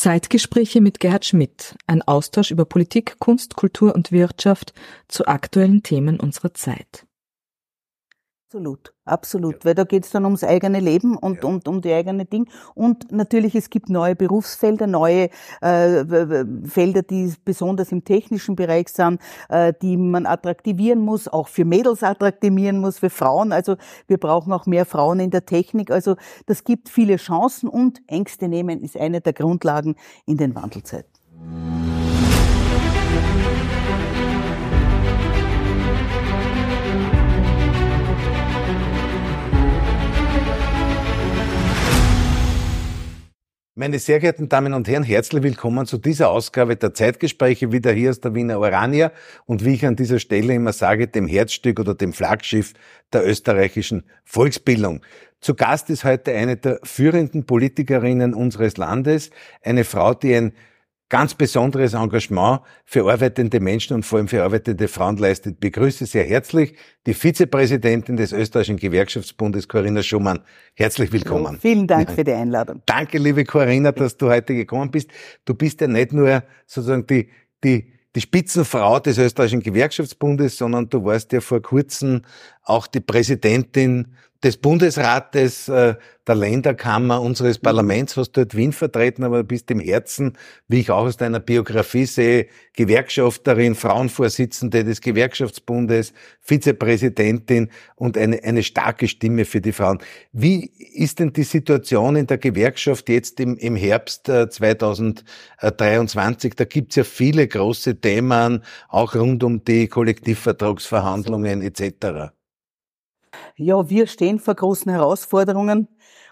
Zeitgespräche mit Gerhard Schmidt, ein Austausch über Politik, Kunst, Kultur und Wirtschaft zu aktuellen Themen unserer Zeit. Absolut, absolut, ja. weil da geht es dann ums eigene Leben und ja. um, um die eigene Ding. Und natürlich, es gibt neue Berufsfelder, neue äh, Felder, die besonders im technischen Bereich sind, äh, die man attraktivieren muss, auch für Mädels attraktivieren muss, für Frauen. Also wir brauchen auch mehr Frauen in der Technik. Also das gibt viele Chancen und Ängste nehmen ist eine der Grundlagen in den Wandelzeiten. Meine sehr geehrten Damen und Herren, herzlich willkommen zu dieser Ausgabe der Zeitgespräche wieder hier aus der Wiener Orania und wie ich an dieser Stelle immer sage, dem Herzstück oder dem Flaggschiff der österreichischen Volksbildung. Zu Gast ist heute eine der führenden Politikerinnen unseres Landes, eine Frau, die ein ganz besonderes Engagement für arbeitende Menschen und vor allem für arbeitende Frauen leistet. Ich begrüße sehr herzlich die Vizepräsidentin des österreichischen Gewerkschaftsbundes, Corinna Schumann. Herzlich willkommen. Vielen Dank für die Einladung. Danke, liebe Corinna, dass du heute gekommen bist. Du bist ja nicht nur sozusagen die, die, die Spitzenfrau des österreichischen Gewerkschaftsbundes, sondern du warst ja vor kurzem auch die Präsidentin des Bundesrates, äh, der Länderkammer, unseres mhm. Parlaments, hast dort Wien vertreten, aber du bist im Herzen, wie ich auch aus deiner Biografie sehe, Gewerkschafterin, Frauenvorsitzende des Gewerkschaftsbundes, Vizepräsidentin und eine, eine starke Stimme für die Frauen. Wie ist denn die Situation in der Gewerkschaft jetzt im, im Herbst 2023? Äh, da gibt's ja viele große Themen, auch rund um die Kollektivvertragsverhandlungen etc. Ja, wir stehen vor großen Herausforderungen.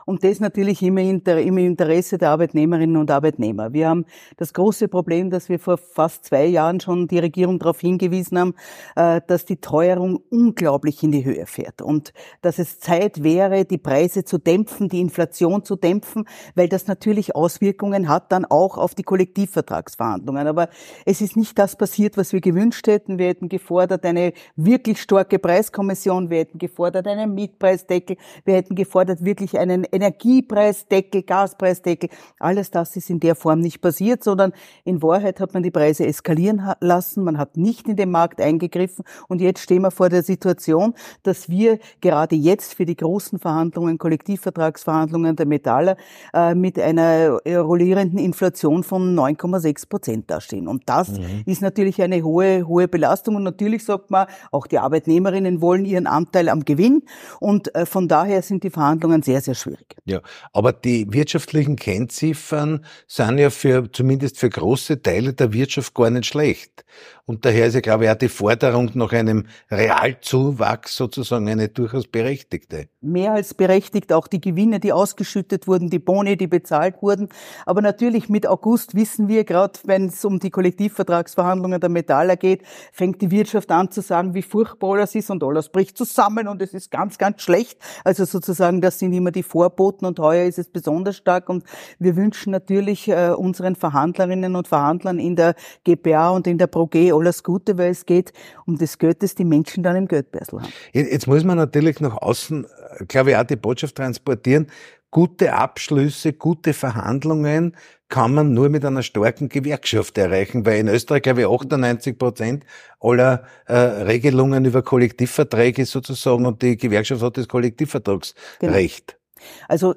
Und das natürlich immer im Interesse der Arbeitnehmerinnen und Arbeitnehmer. Wir haben das große Problem, dass wir vor fast zwei Jahren schon die Regierung darauf hingewiesen haben, äh, dass die Teuerung unglaublich in die Höhe fährt und dass es Zeit wäre, die Preise zu dämpfen, die Inflation zu dämpfen, weil das natürlich Auswirkungen hat dann auch auf die Kollektivvertragsverhandlungen. Aber es ist nicht das passiert, was wir gewünscht hätten. Wir hätten gefordert eine wirklich starke Preiskommission, wir hätten gefordert einen Mietpreisdeckel, wir hätten gefordert wirklich einen Energiepreisdeckel, Gaspreisdeckel, alles das ist in der Form nicht passiert, sondern in Wahrheit hat man die Preise eskalieren lassen, man hat nicht in den Markt eingegriffen und jetzt stehen wir vor der Situation, dass wir gerade jetzt für die großen Verhandlungen, Kollektivvertragsverhandlungen der Metaller äh, mit einer äh, rollierenden Inflation von 9,6 Prozent dastehen. Und das mhm. ist natürlich eine hohe, hohe Belastung und natürlich sagt man, auch die Arbeitnehmerinnen wollen ihren Anteil am Gewinn und äh, von daher sind die Verhandlungen sehr, sehr schwierig. Ja, aber die wirtschaftlichen Kennziffern sind ja für, zumindest für große Teile der Wirtschaft gar nicht schlecht. Und daher ist ja, glaube ich, auch die Forderung nach einem Realzuwachs sozusagen eine durchaus berechtigte. Mehr als berechtigt, auch die Gewinne, die ausgeschüttet wurden, die Boni, die bezahlt wurden. Aber natürlich mit August wissen wir, gerade wenn es um die Kollektivvertragsverhandlungen der Metaller geht, fängt die Wirtschaft an zu sagen, wie furchtbar alles ist und alles bricht zusammen und es ist ganz, ganz schlecht. Also sozusagen, das sind immer die Vorboten und heuer ist es besonders stark und wir wünschen natürlich äh, unseren Verhandlerinnen und Verhandlern in der GPA und in der ProG alles Gute, weil es geht um das Geld, das die Menschen dann im Geldbeutel haben. Jetzt muss man natürlich nach außen, äh, glaube ich, auch die Botschaft transportieren. Gute Abschlüsse, gute Verhandlungen kann man nur mit einer starken Gewerkschaft erreichen, weil in Österreich, glaube ich, 98 Prozent aller äh, Regelungen über Kollektivverträge sozusagen und die Gewerkschaft hat das Kollektivvertragsrecht. Genau. Also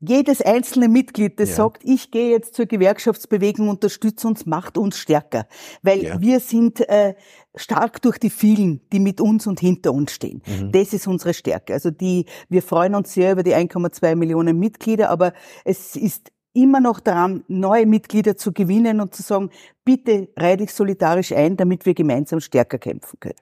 jedes einzelne Mitglied, das ja. sagt, ich gehe jetzt zur Gewerkschaftsbewegung, unterstütze uns, macht uns stärker. Weil ja. wir sind äh, stark durch die vielen, die mit uns und hinter uns stehen. Mhm. Das ist unsere Stärke. Also die, wir freuen uns sehr über die 1,2 Millionen Mitglieder, aber es ist immer noch daran, neue Mitglieder zu gewinnen und zu sagen, bitte reih dich solidarisch ein, damit wir gemeinsam stärker kämpfen können.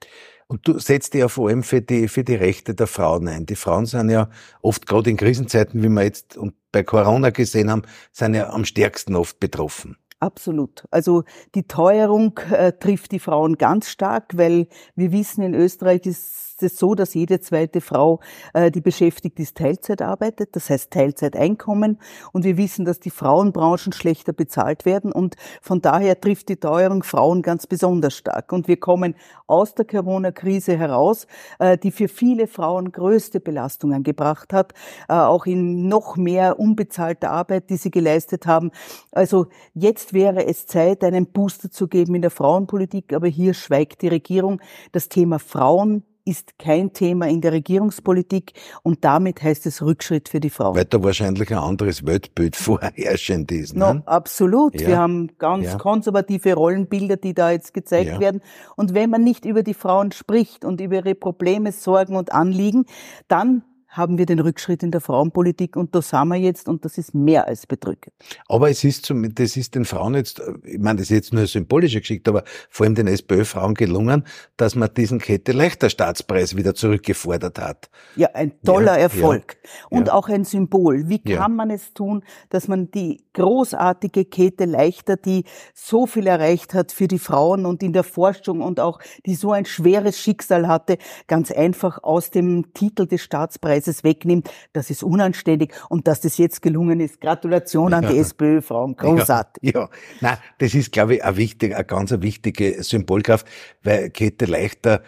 Und du setzt dich ja vor allem für die, für die Rechte der Frauen ein. Die Frauen sind ja oft, gerade in Krisenzeiten, wie wir jetzt und bei Corona gesehen haben, sind ja am stärksten oft betroffen. Absolut. Also die Teuerung äh, trifft die Frauen ganz stark, weil wir wissen, in Österreich ist es so, dass jede zweite Frau, äh, die beschäftigt ist, Teilzeit arbeitet, das heißt Teilzeiteinkommen. Und wir wissen, dass die Frauenbranchen schlechter bezahlt werden. Und von daher trifft die Teuerung Frauen ganz besonders stark. Und wir kommen aus der Corona-Krise heraus, äh, die für viele Frauen größte Belastungen gebracht hat, äh, auch in noch mehr unbezahlter Arbeit, die sie geleistet haben. Also jetzt wäre es Zeit, einen Booster zu geben in der Frauenpolitik, aber hier schweigt die Regierung. Das Thema Frauen ist kein Thema in der Regierungspolitik und damit heißt es Rückschritt für die Frauen. Weil da wahrscheinlich ein anderes Weltbild vorherrschend ist. Ne? No, absolut. Ja. Wir haben ganz ja. konservative Rollenbilder, die da jetzt gezeigt ja. werden. Und wenn man nicht über die Frauen spricht und über ihre Probleme, Sorgen und Anliegen, dann haben wir den Rückschritt in der Frauenpolitik und da sind wir jetzt und das ist mehr als bedrückend. Aber es ist zum, das ist den Frauen jetzt, ich meine, das ist jetzt nur eine symbolische Geschichte, aber vor allem den SPÖ-Frauen gelungen, dass man diesen Kette leichter Staatspreis wieder zurückgefordert hat. Ja, ein toller ja, Erfolg. Ja, und ja. auch ein Symbol. Wie kann man es tun, dass man die großartige Kette leichter, die so viel erreicht hat für die Frauen und in der Forschung und auch die so ein schweres Schicksal hatte, ganz einfach aus dem Titel des Staatspreises es wegnimmt, das ist unanständig und dass das jetzt gelungen ist. Gratulation an die SPÖ-Frauen, großartig. Ja, ja. Nein, das ist, glaube ich, ein wichtig, eine ganz wichtige Symbolkraft, weil Käthe Leichter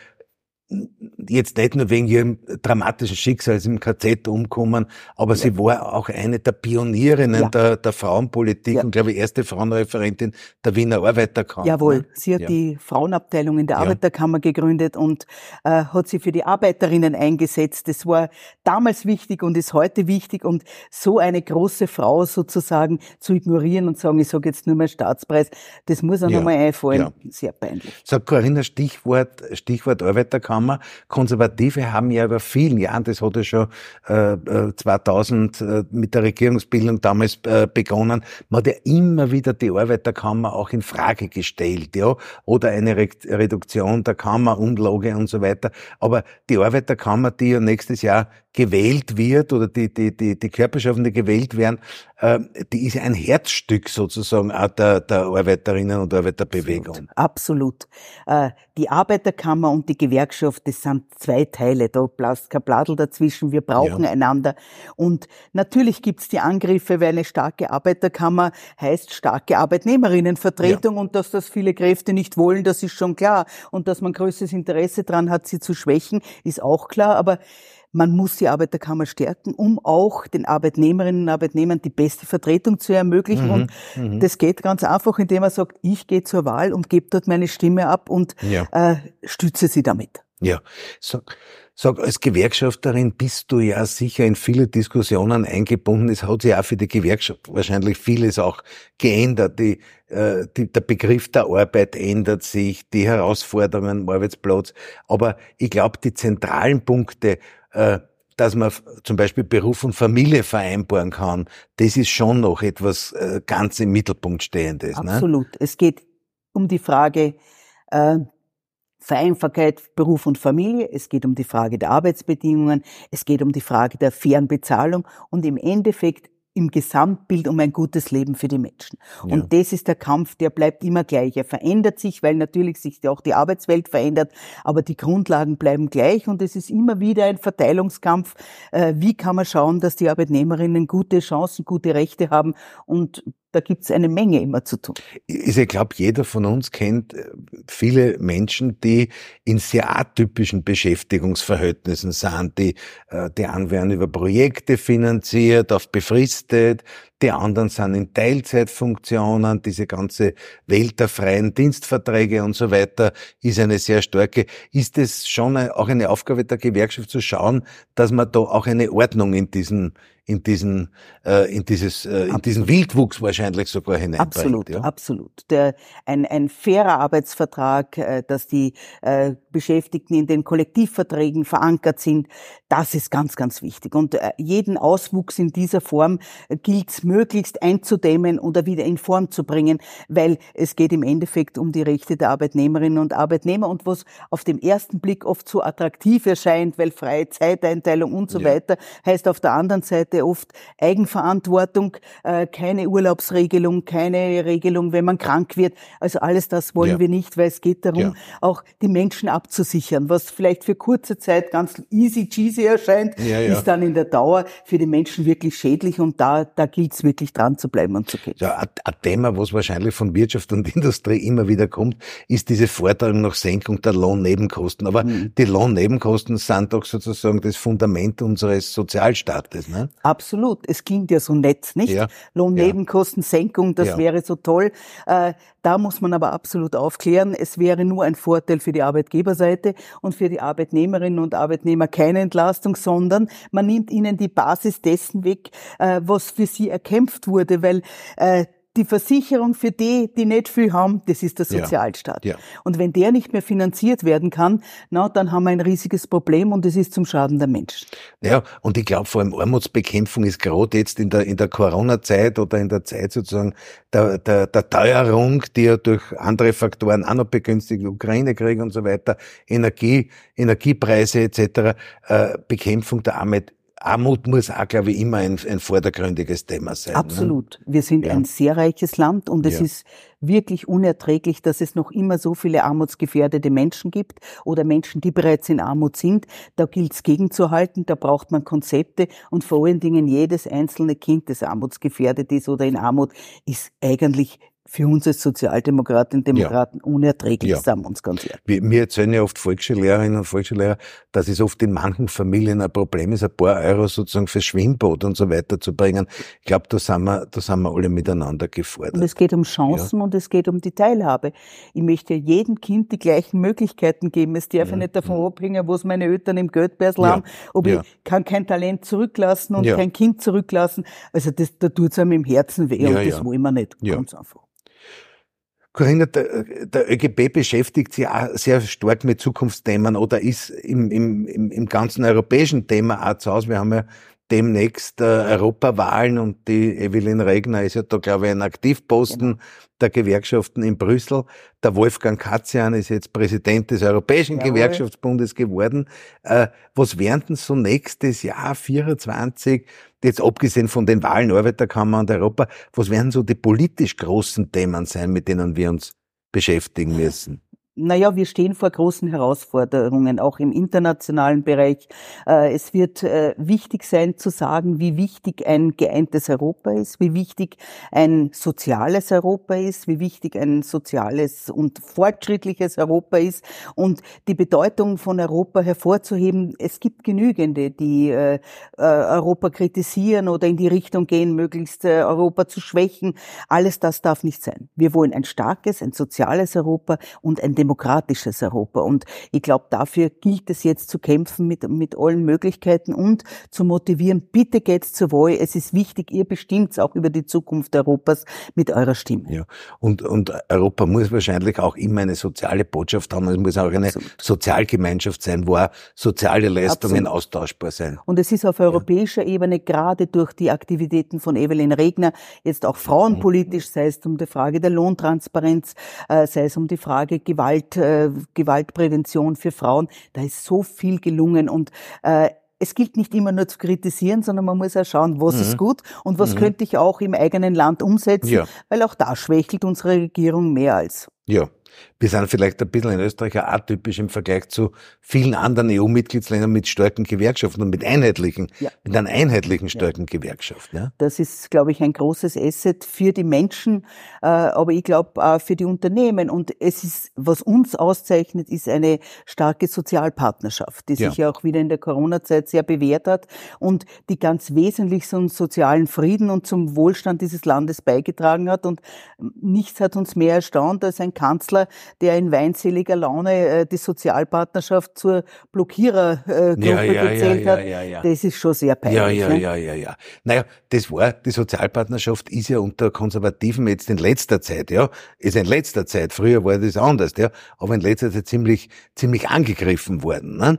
jetzt nicht nur wegen ihrem dramatischen Schicksal im KZ umkommen, aber ja. sie war auch eine der Pionierinnen ja. der, der Frauenpolitik ja. und glaube ich erste Frauenreferentin der Wiener Arbeiterkammer. Jawohl, ne? sie hat die Frauenabteilung in der Arbeiterkammer gegründet und äh, hat sie für die Arbeiterinnen eingesetzt. Das war damals wichtig und ist heute wichtig und so eine große Frau sozusagen zu ignorieren und sagen, ich sage jetzt nur mal Staatspreis, das muss auch ja. nochmal einfallen. Sehr peinlich. Sag Corinna, Stichwort, Stichwort Arbeiterkammer Kammer. Konservative haben ja über vielen Jahren, das hat ja schon äh, 2000 äh, äh, mit der Regierungsbildung damals äh, begonnen, man hat ja immer wieder die Arbeiterkammer auch in Frage gestellt, ja, oder eine Re Reduktion der Kammerumlage und so weiter. Aber die Arbeiterkammer, die ja nächstes Jahr gewählt wird oder die, die, die, die Körperschaften, die gewählt werden, äh, die ist ein Herzstück sozusagen auch der, der Arbeiterinnen und Arbeiterbewegung. Absolut. Absolut. Äh, die Arbeiterkammer und die Gewerkschaft, das sind zwei Teile. Da blasst kein Bladel dazwischen. Wir brauchen ja. einander. Und natürlich gibt's die Angriffe, weil eine starke Arbeiterkammer heißt starke Arbeitnehmerinnenvertretung ja. und dass das viele Kräfte nicht wollen, das ist schon klar. Und dass man größtes Interesse dran hat, sie zu schwächen, ist auch klar. Aber man muss die Arbeiterkammer stärken, um auch den Arbeitnehmerinnen und Arbeitnehmern die beste Vertretung zu ermöglichen. Mhm, und mhm. das geht ganz einfach, indem man sagt, ich gehe zur Wahl und gebe dort meine Stimme ab und ja. äh, stütze sie damit. Ja, sag, sag, als Gewerkschafterin bist du ja sicher in viele Diskussionen eingebunden. Es hat sich auch für die Gewerkschaft wahrscheinlich vieles auch geändert. Die, äh, die, der Begriff der Arbeit ändert sich, die Herausforderungen am Arbeitsplatz. Aber ich glaube, die zentralen Punkte äh, dass man zum Beispiel Beruf und Familie vereinbaren kann, das ist schon noch etwas äh, ganz im Mittelpunkt stehendes. Ne? Absolut. Ne? Es geht um die Frage äh, Vereinbarkeit Beruf und Familie, es geht um die Frage der Arbeitsbedingungen, es geht um die Frage der fairen Bezahlung und im Endeffekt im Gesamtbild um ein gutes Leben für die Menschen. Ja. Und das ist der Kampf, der bleibt immer gleich. Er verändert sich, weil natürlich sich auch die Arbeitswelt verändert, aber die Grundlagen bleiben gleich und es ist immer wieder ein Verteilungskampf. Äh, wie kann man schauen, dass die Arbeitnehmerinnen gute Chancen, gute Rechte haben und da gibt's eine Menge immer zu tun. Ich glaube, jeder von uns kennt äh, viele Menschen, die in sehr atypischen Beschäftigungsverhältnissen sind. Die, äh, die einen werden über Projekte finanziert, auf befristet, die anderen sind in Teilzeitfunktionen, diese ganze Welt der freien Dienstverträge und so weiter ist eine sehr starke. Ist es schon auch eine Aufgabe der Gewerkschaft zu schauen, dass man da auch eine Ordnung in diesen in diesen äh, in dieses äh, in diesen Wildwuchs wahrscheinlich sogar hineinbringt. Absolut, ja? absolut. Der, ein, ein fairer Arbeitsvertrag, äh, dass die äh, Beschäftigten in den Kollektivverträgen verankert sind, das ist ganz, ganz wichtig. Und äh, jeden Auswuchs in dieser Form äh, gilt möglichst einzudämmen oder wieder in Form zu bringen, weil es geht im Endeffekt um die Rechte der Arbeitnehmerinnen und Arbeitnehmer und was auf dem ersten Blick oft so attraktiv erscheint, weil freie Zeiteinteilung und so ja. weiter, heißt auf der anderen Seite sehr oft Eigenverantwortung, äh, keine Urlaubsregelung, keine Regelung, wenn man krank wird. Also alles das wollen ja. wir nicht, weil es geht darum, ja. auch die Menschen abzusichern. Was vielleicht für kurze Zeit ganz easy cheesy erscheint, ja, ist dann in der Dauer für die Menschen wirklich schädlich und da, da gilt es wirklich dran zu bleiben und zu gehen. Ja, ein Thema, was wahrscheinlich von Wirtschaft und Industrie immer wieder kommt, ist diese Forderung nach Senkung der Lohnnebenkosten. Aber mhm. die Lohnnebenkosten sind doch sozusagen das Fundament unseres Sozialstaates. Ne? Absolut. Es klingt ja so nett, nicht? Ja. Lohnnebenkostensenkung, das ja. wäre so toll. Äh, da muss man aber absolut aufklären, es wäre nur ein Vorteil für die Arbeitgeberseite und für die Arbeitnehmerinnen und Arbeitnehmer keine Entlastung, sondern man nimmt ihnen die Basis dessen weg, äh, was für sie erkämpft wurde, weil äh, die Versicherung für die, die nicht viel haben, das ist der Sozialstaat. Ja, ja. Und wenn der nicht mehr finanziert werden kann, na, dann haben wir ein riesiges Problem und es ist zum Schaden der Menschen. Ja, und ich glaube vor allem Armutsbekämpfung ist gerade jetzt in der, in der Corona-Zeit oder in der Zeit sozusagen der, der, der Teuerung, die ja durch andere Faktoren auch noch begünstigt, Ukraine-Krieg und so weiter, Energie, Energiepreise etc., äh, Bekämpfung der Armut Armut muss auch, glaube ich, immer ein, ein vordergründiges Thema sein. Ne? Absolut. Ne? Wir sind ja. ein sehr reiches Land und es ja. ist wirklich unerträglich, dass es noch immer so viele armutsgefährdete Menschen gibt oder Menschen, die bereits in Armut sind. Da gilt es gegenzuhalten, da braucht man Konzepte und vor allen Dingen jedes einzelne Kind, das armutsgefährdet ist oder in Armut, ist eigentlich für uns als Sozialdemokratinnen und Demokraten ja. unerträglich, ja. sagen wir uns ganz ehrlich. Wir, mir erzählen ja oft Volksschullehrerinnen und Volksschullehrer, dass es oft in manchen Familien ein Problem ist, ein paar Euro sozusagen fürs Schwimmbad und so weiter zu bringen. Ich glaube, da sind wir, da sind wir alle miteinander gefordert. Und es geht um Chancen ja. und es geht um die Teilhabe. Ich möchte jedem Kind die gleichen Möglichkeiten geben. Es darf ja nicht davon abhängen, was meine Eltern im Geldbörsel haben, ob ich kann kein Talent zurücklassen und kein Kind zurücklassen. Also das, da tut's einem im Herzen weh und das wollen wir nicht. Ganz einfach. Corinna, der, der ÖGB beschäftigt sich auch sehr stark mit Zukunftsthemen oder ist im, im, im ganzen europäischen Thema auch zu Hause. Wir haben ja demnächst äh, Europawahlen und die Evelyn Regner ist ja da, glaube ich, ein Aktivposten genau. der Gewerkschaften in Brüssel. Der Wolfgang Katzian ist jetzt Präsident des Europäischen Jawohl. Gewerkschaftsbundes geworden. Äh, was werden denn so nächstes Jahr 24 jetzt abgesehen von den Wahlen, Arbeiterkammer und Europa, was werden so die politisch großen Themen sein, mit denen wir uns beschäftigen müssen? Naja, wir stehen vor großen Herausforderungen, auch im internationalen Bereich. Äh, es wird äh, wichtig sein zu sagen, wie wichtig ein geeintes Europa ist, wie wichtig ein soziales Europa ist, wie wichtig ein soziales und fortschrittliches Europa ist und die Bedeutung von Europa hervorzuheben. Es gibt genügende, die äh, Europa kritisieren oder in die Richtung gehen, möglichst Europa zu schwächen. Alles das darf nicht sein. Wir wollen ein starkes, ein soziales Europa und ein demokratisches Europa. Und ich glaube, dafür gilt es jetzt zu kämpfen mit, mit allen Möglichkeiten und zu motivieren, bitte geht's zur Wahl. Es ist wichtig, ihr bestimmt auch über die Zukunft Europas mit eurer Stimme. Ja. Und, und Europa muss wahrscheinlich auch immer eine soziale Botschaft haben. Es muss auch eine Absolut. Sozialgemeinschaft sein, wo auch soziale Leistungen Absolut. austauschbar sein. Und es ist auf europäischer ja. Ebene gerade durch die Aktivitäten von Evelyn Regner jetzt auch frauenpolitisch, sei es um die Frage der Lohntransparenz, äh, sei es um die Frage Gewalt Gewalt, äh, Gewaltprävention für Frauen. Da ist so viel gelungen und äh, es gilt nicht immer nur zu kritisieren, sondern man muss auch schauen, was mhm. ist gut und was mhm. könnte ich auch im eigenen Land umsetzen, ja. weil auch da schwächelt unsere Regierung mehr als. Ja, wir sind vielleicht ein bisschen in Österreich atypisch im Vergleich zu vielen anderen EU-Mitgliedsländern mit starken Gewerkschaften und mit einheitlichen, ja. mit einer einheitlichen starken ja. Gewerkschaft. Ja? Das ist, glaube ich, ein großes Asset für die Menschen, äh, aber ich glaube auch für die Unternehmen. Und es ist, was uns auszeichnet, ist eine starke Sozialpartnerschaft, die sich ja auch wieder in der Corona-Zeit sehr bewährt hat und die ganz wesentlich zum sozialen Frieden und zum Wohlstand dieses Landes beigetragen hat. Und nichts hat uns mehr erstaunt als ein Kanzler, der in weinseliger Laune äh, die Sozialpartnerschaft zur Blockierergruppe ja, ja, gezählt ja, hat, das ist schon sehr peinlich. Ja, ja, ne? ja, ja, ja. Naja, das war, die Sozialpartnerschaft ist ja unter Konservativen jetzt in letzter Zeit, ja, ist in letzter Zeit, früher war das anders, ja, aber in letzter Zeit ziemlich, ziemlich angegriffen worden, ne?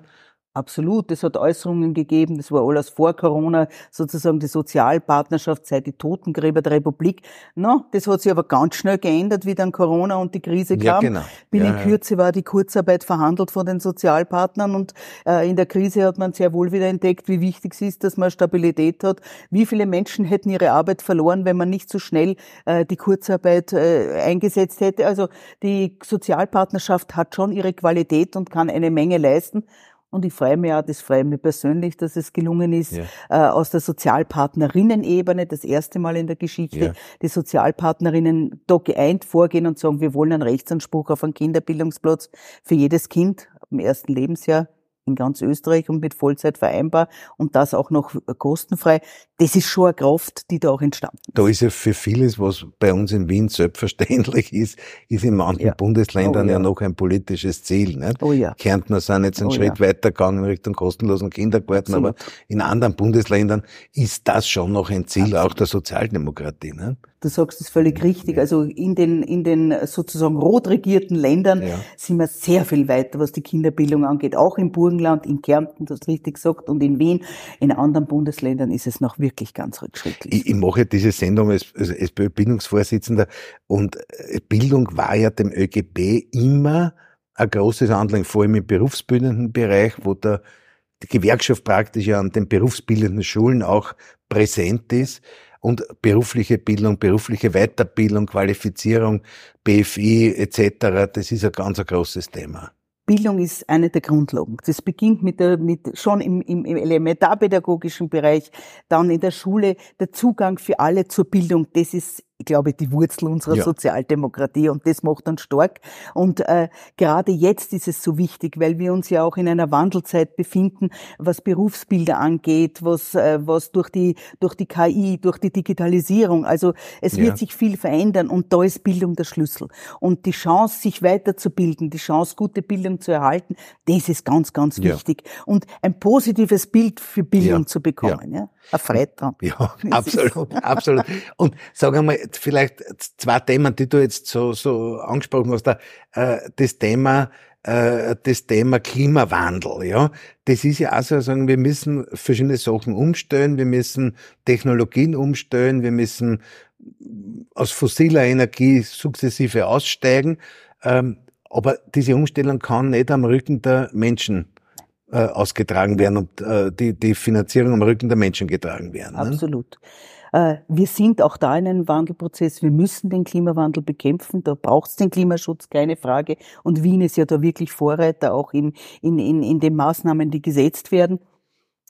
Absolut, es hat Äußerungen gegeben, das war alles vor Corona, sozusagen die Sozialpartnerschaft sei die Totengräber der Republik. No, das hat sich aber ganz schnell geändert, wie dann Corona und die Krise kam. Ja, genau. Binnen ja, Kürze war die Kurzarbeit verhandelt von den Sozialpartnern und äh, in der Krise hat man sehr wohl wieder entdeckt, wie wichtig es ist, dass man Stabilität hat. Wie viele Menschen hätten ihre Arbeit verloren, wenn man nicht so schnell äh, die Kurzarbeit äh, eingesetzt hätte? Also die Sozialpartnerschaft hat schon ihre Qualität und kann eine Menge leisten. Und ich freue mich auch, das freue mich persönlich, dass es gelungen ist, ja. äh, aus der Sozialpartnerinnen-Ebene, das erste Mal in der Geschichte, ja. die Sozialpartnerinnen da geeint vorgehen und sagen, wir wollen einen Rechtsanspruch auf einen Kinderbildungsplatz für jedes Kind im ersten Lebensjahr in ganz Österreich und mit Vollzeit vereinbar und das auch noch kostenfrei. Das ist schon eine Kraft, die da auch entstanden ist. Da ist ja für vieles, was bei uns in Wien selbstverständlich ist, ist in manchen ja. Bundesländern oh, ja. ja. noch ein politisches Ziel. Nicht? Oh ja. Kärntner sind jetzt einen oh, Schritt ja. weitergegangen in Richtung kostenlosen Kindergarten, Absolut. aber in anderen Bundesländern ist das schon noch ein Ziel Absolut. auch der Sozialdemokratie. Nicht? Du sagst es völlig richtig. Also in den, in den sozusagen rot regierten Ländern ja. sind wir sehr viel weiter, was die Kinderbildung angeht. Auch im Burgenland, in Kärnten, du hast richtig gesagt, und in Wien. In anderen Bundesländern ist es noch wirklich ganz rückschrittlich. Ich, ich mache diese Sendung als, als SPÖ-Bildungsvorsitzender und äh, Bildung war ja dem ÖGB immer ein großes Anliegen, vor allem im berufsbildenden Bereich, wo der die Gewerkschaft praktisch ja an den berufsbildenden Schulen auch präsent ist und berufliche Bildung, berufliche Weiterbildung, Qualifizierung, BFI etc., das ist ein ganz ein großes Thema. Bildung ist eine der Grundlagen. Das beginnt mit der, mit, schon im, im, im elementarpädagogischen Bereich, dann in der Schule, der Zugang für alle zur Bildung. Das ist ich glaube, die Wurzel unserer ja. Sozialdemokratie und das macht uns stark. Und äh, gerade jetzt ist es so wichtig, weil wir uns ja auch in einer Wandelzeit befinden, was Berufsbilder angeht, was äh, was durch die durch die KI, durch die Digitalisierung, also es ja. wird sich viel verändern und da ist Bildung der Schlüssel. Und die Chance, sich weiterzubilden, die Chance, gute Bildung zu erhalten, das ist ganz, ganz ja. wichtig. Und ein positives Bild für Bildung zu bekommen. Ja. Ein Freitag. Ja, absolut, absolut. Und sag einmal, vielleicht zwei Themen, die du jetzt so, so angesprochen hast. Äh, das Thema, äh, das Thema Klimawandel, ja. Das ist ja auch so, wir müssen verschiedene Sachen umstellen, wir müssen Technologien umstellen, wir müssen aus fossiler Energie sukzessive aussteigen. Ähm, aber diese Umstellung kann nicht am Rücken der Menschen äh, ausgetragen werden und die, die Finanzierung am Rücken der Menschen getragen werden. Ne? Absolut. Äh, wir sind auch da in einem Wandelprozess. Wir müssen den Klimawandel bekämpfen. Da braucht es den Klimaschutz, keine Frage. Und Wien ist ja da wirklich Vorreiter auch in, in, in, in den Maßnahmen, die gesetzt werden.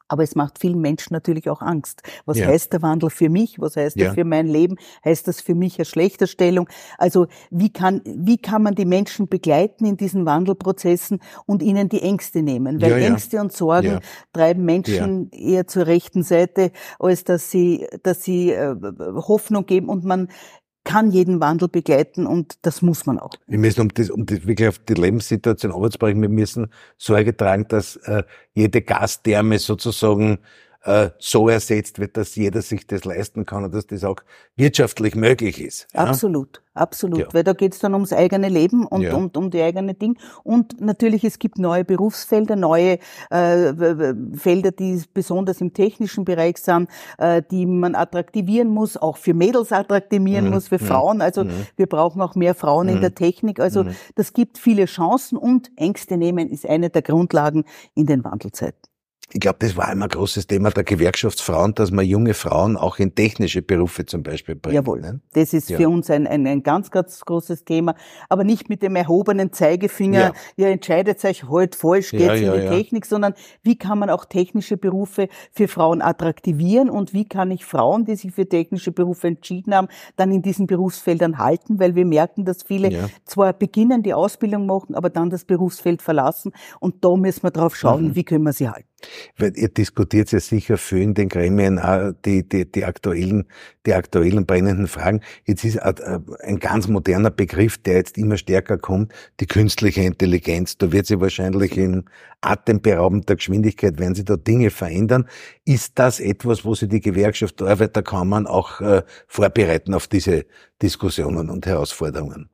Aber es macht vielen Menschen natürlich auch Angst. Was ja. heißt der Wandel für mich? Was heißt ja. er für mein Leben? Heißt das für mich eine schlechte Stellung? Also wie kann, wie kann man die Menschen begleiten in diesen Wandelprozessen und ihnen die Ängste nehmen? Weil ja, Ängste und Sorgen treiben Menschen eher zur rechten Seite, als dass sie, dass sie äh, Hoffnung geben und man kann jeden Wandel begleiten und das muss man auch. Wir müssen, um, das, um das wirklich auf die Lebenssituation aufzubringen, wir müssen Sorge tragen, dass äh, jede Gastherme sozusagen äh, so ersetzt wird, dass jeder sich das leisten kann und dass das auch wirtschaftlich möglich ist. Ja? Absolut, absolut. Ja. Weil da geht es dann ums eigene Leben und ja. um, um die eigene Ding. Und natürlich, es gibt neue Berufsfelder, neue äh, Felder, die besonders im technischen Bereich sind, äh, die man attraktivieren muss, auch für Mädels attraktivieren mhm. muss, für mhm. Frauen. Also mhm. wir brauchen auch mehr Frauen in mhm. der Technik. Also mhm. das gibt viele Chancen und Ängste nehmen ist eine der Grundlagen in den Wandelzeiten ich glaube, das war immer ein großes Thema der Gewerkschaftsfrauen, dass man junge Frauen auch in technische Berufe zum Beispiel bringt. Jawohl, ne? das ist ja. für uns ein, ein, ein ganz, ganz großes Thema, aber nicht mit dem erhobenen Zeigefinger, ja, ja entscheidet euch halt falsch, geht's ja, in die Technik, sondern wie kann man auch technische Berufe für Frauen attraktivieren und wie kann ich Frauen, die sich für technische Berufe entschieden haben, dann in diesen Berufsfeldern halten, weil wir merken, dass viele zwar beginnen, die Ausbildung machen, aber dann das Berufsfeld verlassen und da müssen wir drauf schauen, mhm. wie können wir sie halten. Weil ihr diskutiert ja sicher viel in den Gremien auch die, die, die aktuellen, die aktuellen brennenden Fragen. Jetzt ist ein ganz moderner Begriff, der jetzt immer stärker kommt, die künstliche Intelligenz. Da wird sie wahrscheinlich in atemberaubender Geschwindigkeit, werden sie da Dinge verändern. Ist das etwas, wo sich die Gewerkschaft Arbeiterkammern auch äh, vorbereiten auf diese Diskussionen und Herausforderungen?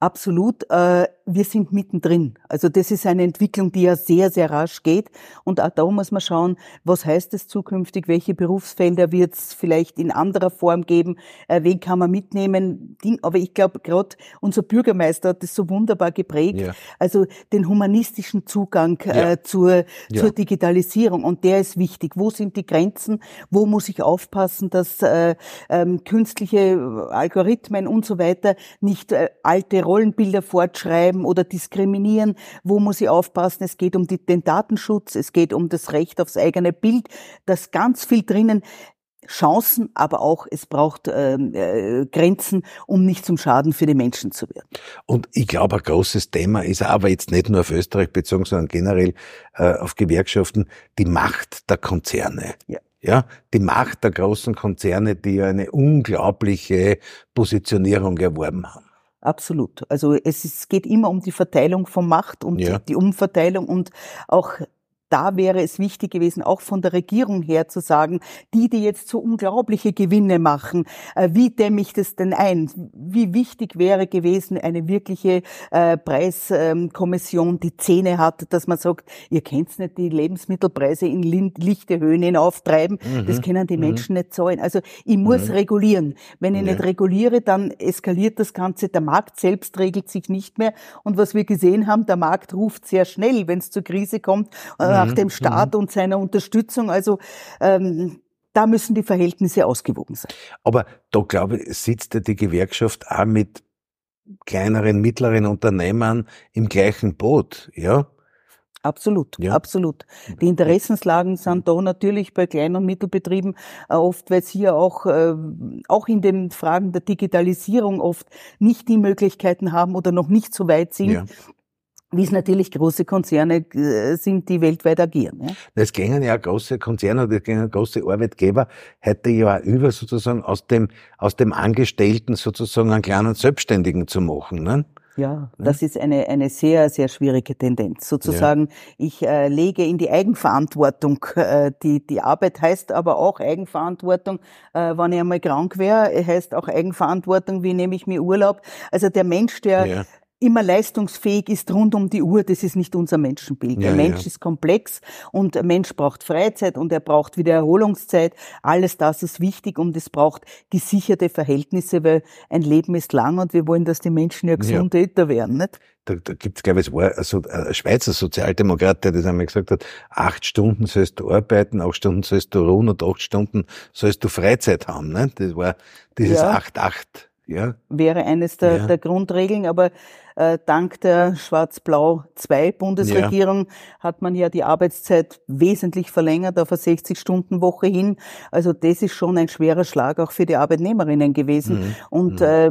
Absolut. Äh, wir sind mittendrin. Also das ist eine Entwicklung, die ja sehr, sehr rasch geht. Und auch da muss man schauen, was heißt es zukünftig, welche Berufsfelder wird es vielleicht in anderer Form geben, äh, wen kann man mitnehmen. Aber ich glaube, gerade unser Bürgermeister hat das so wunderbar geprägt. Ja. Also den humanistischen Zugang äh, ja. zur, ja. zur Digitalisierung. Und der ist wichtig. Wo sind die Grenzen? Wo muss ich aufpassen, dass äh, ähm, künstliche Algorithmen und so weiter nicht äh, alte Rollenbilder fortschreiben oder diskriminieren? Wo muss ich aufpassen? Es geht um die, den Datenschutz, es geht um das Recht aufs eigene Bild, das ganz viel drinnen. Chancen, aber auch es braucht ähm, äh, Grenzen, um nicht zum Schaden für die Menschen zu werden. Und ich glaube, ein großes Thema ist aber jetzt nicht nur auf Österreich bezogen, sondern generell äh, auf Gewerkschaften, die Macht der Konzerne. Ja. Ja, die Macht der großen Konzerne, die eine unglaubliche Positionierung erworben haben. Absolut. Also es ist, geht immer um die Verteilung von Macht und ja. die Umverteilung und auch da wäre es wichtig gewesen, auch von der Regierung her zu sagen, die, die jetzt so unglaubliche Gewinne machen, äh, wie dämme ich das denn ein? Wie wichtig wäre gewesen, eine wirkliche äh, Preiskommission, die Zähne hat, dass man sagt, ihr kennt nicht die Lebensmittelpreise in lichte Höhen hinauftreiben, mhm. das können die mhm. Menschen nicht zahlen. Also ich muss mhm. regulieren. Wenn ich nicht reguliere, dann eskaliert das Ganze. Der Markt selbst regelt sich nicht mehr. Und was wir gesehen haben, der Markt ruft sehr schnell, wenn es zur Krise kommt. Äh, nach mhm. dem Staat mhm. und seiner Unterstützung. Also ähm, da müssen die Verhältnisse ausgewogen sein. Aber da glaube ich, sitzt ja die Gewerkschaft auch mit kleineren, mittleren Unternehmern im gleichen Boot, ja? Absolut, ja. absolut. Die Interessenslagen sind da natürlich bei Klein- und Mittelbetrieben äh, oft, weil sie ja auch, äh, auch in den Fragen der Digitalisierung oft nicht die Möglichkeiten haben oder noch nicht so weit sind, ja wie es natürlich große Konzerne äh, sind, die weltweit agieren. Ja? Es gingen ja große Konzerne oder es gingen große Arbeitgeber heute ja über sozusagen aus dem, aus dem Angestellten sozusagen einen kleinen Selbstständigen zu machen. Ne? Ja, das ist eine, eine sehr, sehr schwierige Tendenz. Sozusagen, ja. ich äh, lege in die Eigenverantwortung. Äh, die, die Arbeit heißt aber auch Eigenverantwortung, äh, wenn ich einmal krank wäre, heißt auch Eigenverantwortung, wie nehme ich mir Urlaub. Also der Mensch, der ja immer leistungsfähig ist rund um die Uhr, das ist nicht unser Menschenbild. Ja, der Mensch ja. ist komplex und ein Mensch braucht Freizeit und er braucht wieder Erholungszeit. Alles das ist wichtig und es braucht gesicherte Verhältnisse, weil ein Leben ist lang und wir wollen, dass die Menschen ja gesund ja. älter werden, nicht? Da, da gibt es, glaube ich, also ein Schweizer Sozialdemokrat, der das einmal gesagt hat, acht Stunden sollst du arbeiten, acht Stunden sollst du ruhen und acht Stunden sollst du Freizeit haben. Ne? Das war dieses acht acht ja. wäre eines der, ja. der Grundregeln. Aber äh, dank der Schwarz-Blau-2-Bundesregierung ja. hat man ja die Arbeitszeit wesentlich verlängert auf eine 60-Stunden-Woche hin. Also das ist schon ein schwerer Schlag auch für die Arbeitnehmerinnen gewesen. Mhm. Und mhm. Äh,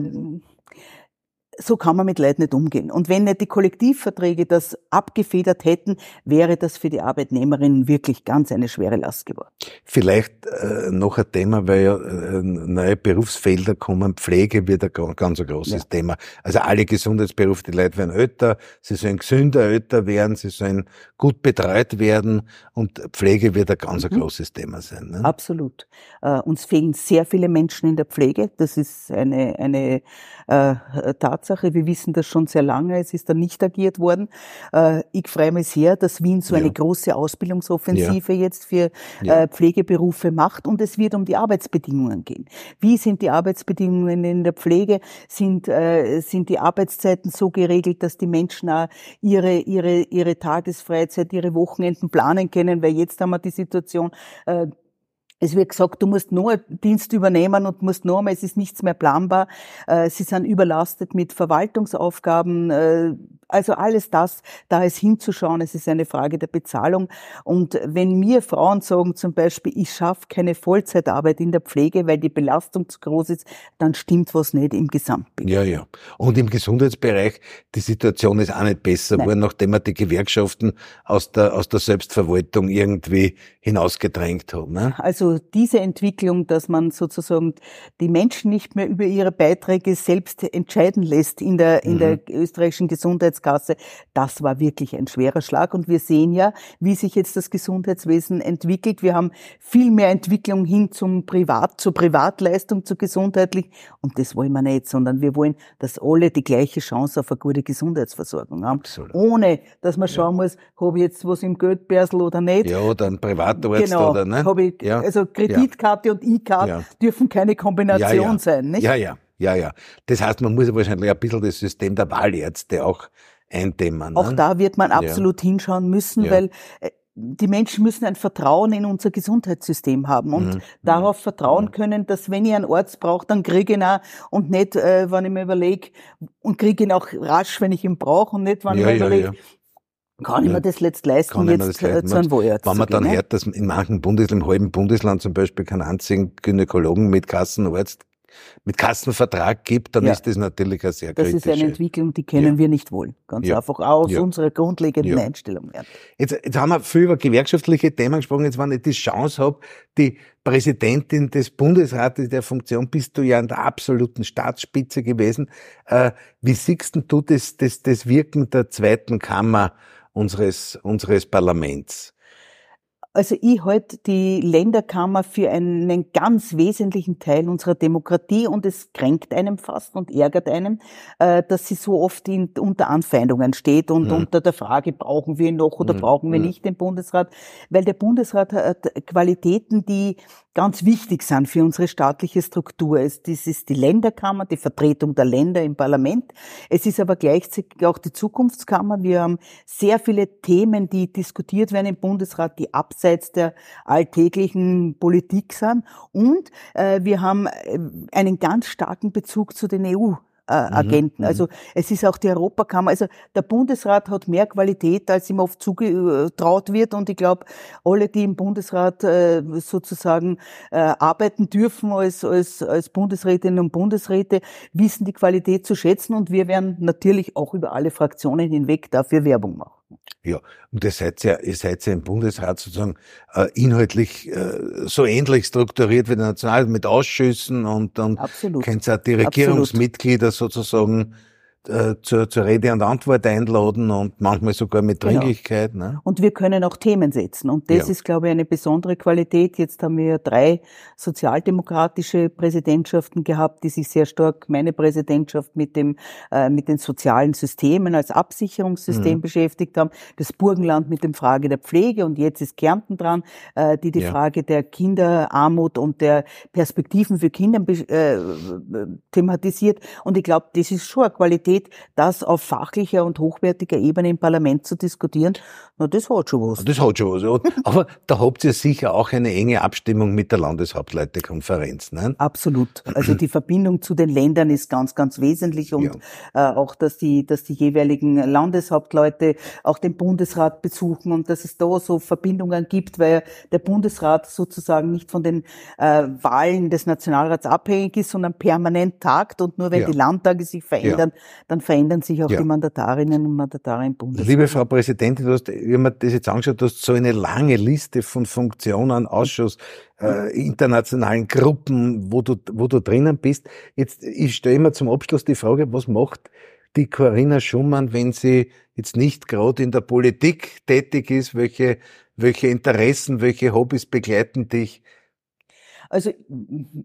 so kann man mit Leid nicht umgehen. Und wenn nicht die Kollektivverträge das abgefedert hätten, wäre das für die Arbeitnehmerinnen wirklich ganz eine schwere Last geworden. Vielleicht äh, noch ein Thema, weil ja äh, neue Berufsfelder kommen. Pflege wird ein ganz ein großes ja. Thema. Also alle Gesundheitsberufe, die Leute werden älter, sie sollen gesünder älter werden, sie sollen gut betreut werden und Pflege wird ein ganz mhm. ein großes Thema sein. Ne? Absolut. Äh, uns fehlen sehr viele Menschen in der Pflege. Das ist eine, eine äh, Tatsache. Wir wissen das schon sehr lange. Es ist dann nicht agiert worden. Äh, ich freue mich sehr, dass Wien so ja. eine große Ausbildungsoffensive ja. jetzt für ja. äh, Pflegeberufe macht und es wird um die Arbeitsbedingungen gehen. Wie sind die Arbeitsbedingungen in der Pflege? Sind, äh, sind die Arbeitszeiten so geregelt, dass die Menschen auch ihre, ihre, ihre Tagesfreizeit, ihre Wochenenden planen können? Weil jetzt haben wir die Situation, es wird gesagt, du musst nur Dienst übernehmen und musst nur mal, es ist nichts mehr planbar. Äh, sie sind überlastet mit Verwaltungsaufgaben. Also alles das, da ist hinzuschauen, es ist eine Frage der Bezahlung. Und wenn mir Frauen sagen zum Beispiel, ich schaffe keine Vollzeitarbeit in der Pflege, weil die Belastung zu groß ist, dann stimmt was nicht im Gesamtbild. Ja, ja. Und im Gesundheitsbereich, die Situation ist auch nicht besser geworden, nachdem man die Gewerkschaften aus der, aus der Selbstverwaltung irgendwie hinausgedrängt hat. Ne? Also diese Entwicklung, dass man sozusagen die Menschen nicht mehr über ihre Beiträge selbst entscheiden lässt in der, in mhm. der österreichischen Gesundheits Gesundheitskasse. Das war wirklich ein schwerer Schlag. Und wir sehen ja, wie sich jetzt das Gesundheitswesen entwickelt. Wir haben viel mehr Entwicklung hin zum Privat, zur Privatleistung, zu gesundheitlich. Und das wollen wir nicht, sondern wir wollen, dass alle die gleiche Chance auf eine gute Gesundheitsversorgung haben. Absolut. Ohne, dass man schauen ja. muss, habe ich jetzt was im Geldbörsel oder nicht. Ja, oder ein Privatarzt genau, oder, ne? Ich, ja. also Kreditkarte ja. und E-Card dürfen keine Kombination sein, nicht? Ja, ja. Ja, ja. Das heißt, man muss wahrscheinlich ein bisschen das System der Wahlärzte auch eindämmen. Auch ne? da wird man absolut ja. hinschauen müssen, ja. weil äh, die Menschen müssen ein Vertrauen in unser Gesundheitssystem haben und mhm. darauf mhm. vertrauen mhm. können, dass wenn ich einen Arzt brauche, dann kriege ich ihn auch und nicht, äh, wenn ich mir überlege, und kriege ihn auch rasch, wenn ich ihn brauche und nicht, wenn ja, ich mir überlege, kann ich mir das letzt leisten, jetzt leisten. zu einem Wohlärzt Wenn man dann gehen, hört, dass in manchen Bundesländern, im halben Bundesland zum Beispiel keinen einzigen Gynäkologen mit Kassenarzt mit Kassenvertrag gibt, dann ja. ist das natürlich eine sehr Das ist eine Entwicklung, die kennen ja. wir nicht wohl. Ganz ja. einfach aus unserer grundlegenden Einstellung. Jetzt, jetzt haben wir viel über gewerkschaftliche Themen gesprochen. Jetzt, wenn ich die Chance habe, die Präsidentin des Bundesrates der Funktion, bist du ja an der absoluten Staatsspitze gewesen. Äh, wie siehst du das, das, das Wirken der zweiten Kammer unseres, unseres Parlaments? Also ich halte die Länderkammer für einen ganz wesentlichen Teil unserer Demokratie und es kränkt einem fast und ärgert einem, äh, dass sie so oft in, unter Anfeindungen steht und mhm. unter der Frage, brauchen wir ihn noch oder mhm. brauchen wir nicht den Bundesrat, weil der Bundesrat hat Qualitäten, die ganz wichtig sind für unsere staatliche Struktur. Es, das ist die Länderkammer, die Vertretung der Länder im Parlament. Es ist aber gleichzeitig auch die Zukunftskammer. Wir haben sehr viele Themen, die diskutiert werden im Bundesrat, die abseits der alltäglichen Politik sind. Und äh, wir haben äh, einen ganz starken Bezug zu den EU äh, mhm, Agenten. Mhm. Also es ist auch die Europakammer. Also der Bundesrat hat mehr Qualität, als ihm oft zugetraut wird. Und ich glaube, alle, die im Bundesrat äh, sozusagen äh, arbeiten dürfen als, als, als Bundesrätinnen und Bundesräte, wissen die Qualität zu schätzen. Und wir werden natürlich auch über alle Fraktionen hinweg dafür Werbung machen. Ja, und ihr seid ja, ihr seid ja im Bundesrat sozusagen äh, inhaltlich äh, so ähnlich strukturiert wie der National mit Ausschüssen und dann könnt ihr auch die Regierungsmitglieder Absolut. sozusagen äh, zur, zur Rede und Antwort einladen und manchmal sogar mit genau. Dringlichkeit. Genau. Ne? Und wir können auch Themen setzen. Und das ja. ist, glaube ich, eine besondere Qualität. Jetzt haben wir drei sozialdemokratische Präsidentschaften gehabt, die sich sehr stark, meine Präsidentschaft, mit dem, äh, mit den sozialen Systemen als Absicherungssystem mhm. beschäftigt haben. Das Burgenland mit dem Frage der Pflege und jetzt ist Kärnten dran, äh, die die ja. Frage der Kinderarmut und der Perspektiven für Kinder äh, thematisiert. Und ich glaube, das ist schon eine Qualität, Qualität, das auf fachlicher und hochwertiger Ebene im Parlament zu diskutieren, na, das hat schon was. Das hat schon was. Aber da habt ihr sicher auch eine enge Abstimmung mit der Landeshauptleutekonferenz, ne? Absolut. Also die Verbindung zu den Ländern ist ganz, ganz wesentlich und ja. äh, auch, dass die, dass die jeweiligen Landeshauptleute auch den Bundesrat besuchen und dass es da so Verbindungen gibt, weil der Bundesrat sozusagen nicht von den äh, Wahlen des Nationalrats abhängig ist, sondern permanent tagt und nur wenn ja. die Landtage sich verändern, ja dann verändern sich auch ja. die Mandatarinnen und Mandatare im Bundesrat. Liebe Frau Präsidentin, du hast, wenn man das jetzt angeschaut, du hast so eine lange Liste von Funktionen, Ausschuss, äh, internationalen Gruppen, wo du, wo du drinnen bist. Jetzt, ich stelle immer zum Abschluss die Frage, was macht die Corinna Schumann, wenn sie jetzt nicht gerade in der Politik tätig ist? Welche, welche Interessen, welche Hobbys begleiten dich? Also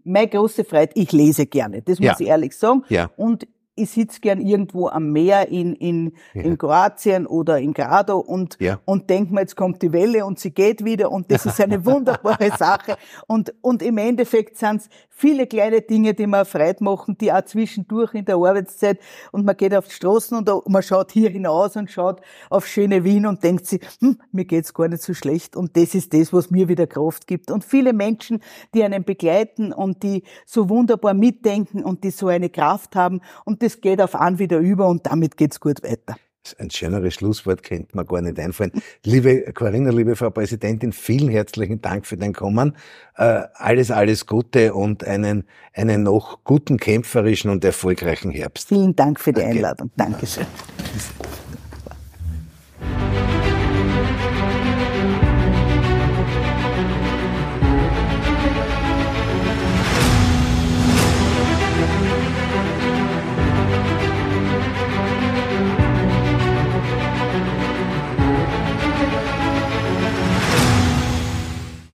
meine große Freiheit, ich lese gerne, das muss ja. ich ehrlich sagen. Ja. Und ich sitze gern irgendwo am Meer in, in, ja. in Kroatien oder in Grado und, ja. und denke mir, jetzt kommt die Welle und sie geht wieder und das ist eine wunderbare Sache. Und, und im Endeffekt sind es viele kleine Dinge, die mir Freude machen, die auch zwischendurch in der Arbeitszeit und man geht auf die Straßen und man schaut hier hinaus und schaut auf schöne Wien und denkt sich, hm, mir geht's gar nicht so schlecht und das ist das, was mir wieder Kraft gibt. Und viele Menschen, die einen begleiten und die so wunderbar mitdenken und die so eine Kraft haben und das geht auf an wieder über und damit geht's gut weiter. Ein schöneres Schlusswort könnte mir gar nicht einfallen. Liebe Corinna, liebe Frau Präsidentin, vielen herzlichen Dank für dein Kommen. Äh, alles, alles Gute und einen, einen noch guten, kämpferischen und erfolgreichen Herbst. Vielen Dank für die Einladung. Dankeschön.